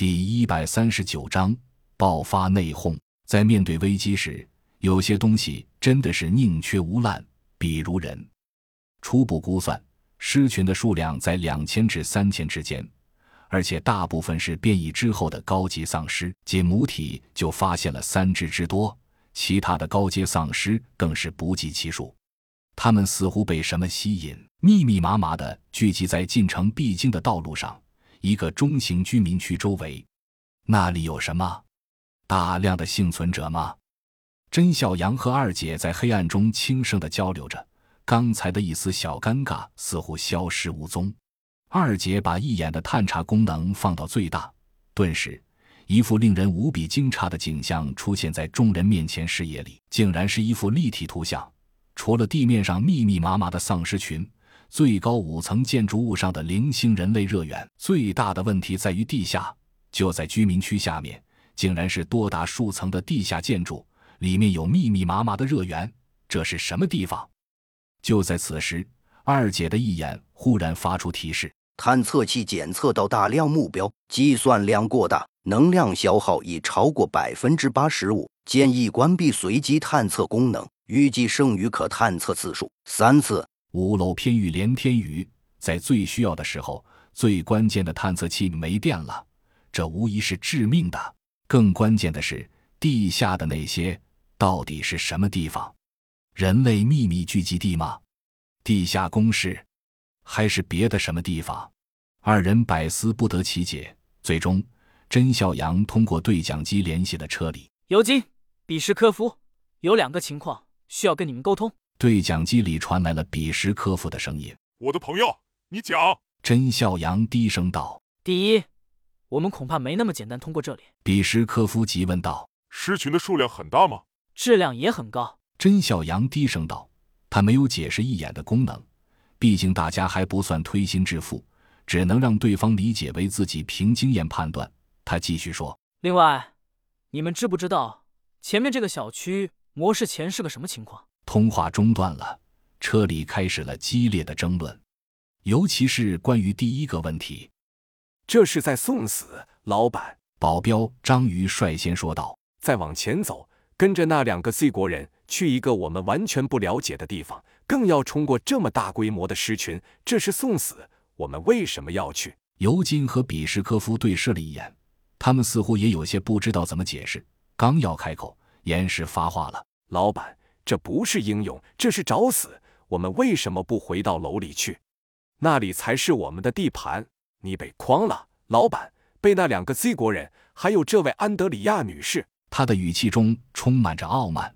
第一百三十九章爆发内讧。在面对危机时，有些东西真的是宁缺毋滥，比如人。初步估算，狮群的数量在两千至三千之间，而且大部分是变异之后的高级丧尸，仅母体就发现了三只之多，其他的高阶丧尸更是不计其数。他们似乎被什么吸引，密密麻麻的聚集在进城必经的道路上，一个中型居民区周围。那里有什么？大量的幸存者吗？甄小阳和二姐在黑暗中轻声的交流着，刚才的一丝小尴尬似乎消失无踪。二姐把一眼的探查功能放到最大，顿时，一幅令人无比惊诧的景象出现在众人面前视野里，竟然是一幅立体图像。除了地面上密密麻麻的丧尸群，最高五层建筑物上的零星人类热源，最大的问题在于地下，就在居民区下面。竟然是多达数层的地下建筑，里面有密密麻麻的热源。这是什么地方？就在此时，二姐的一眼忽然发出提示：探测器检测到大量目标，计算量过大，能量消耗已超过百分之八十五，建议关闭随机探测功能。预计剩余可探测次数三次。屋漏偏遇连天雨，在最需要的时候，最关键的探测器没电了，这无疑是致命的。更关键的是，地下的那些到底是什么地方？人类秘密聚集地吗？地下工事，还是别的什么地方？二人百思不得其解。最终，甄孝阳通过对讲机联系了车里。尤金，彼时科夫，有两个情况需要跟你们沟通。对讲机里传来了彼什科夫的声音：“我的朋友，你讲。”甄孝阳低声道：“第一。”我们恐怕没那么简单通过这里。彼什科夫急问道：“狮群的数量很大吗？质量也很高。”甄孝阳低声道：“他没有解释一眼的功能，毕竟大家还不算推心置腹，只能让对方理解为自己凭经验判断。”他继续说：“另外，你们知不知道前面这个小区模式前是个什么情况？”通话中断了，车里开始了激烈的争论，尤其是关于第一个问题。这是在送死，老板。保镖章鱼率先说道：“再往前走，跟着那两个 Z 国人去一个我们完全不了解的地方，更要冲过这么大规模的狮群，这是送死。我们为什么要去？”尤金和比什科夫对视了一眼，他们似乎也有些不知道怎么解释。刚要开口，岩石发话了：“老板，这不是英勇，这是找死。我们为什么不回到楼里去？那里才是我们的地盘。”你被诓了，老板被那两个 Z 国人，还有这位安德里亚女士。他的语气中充满着傲慢。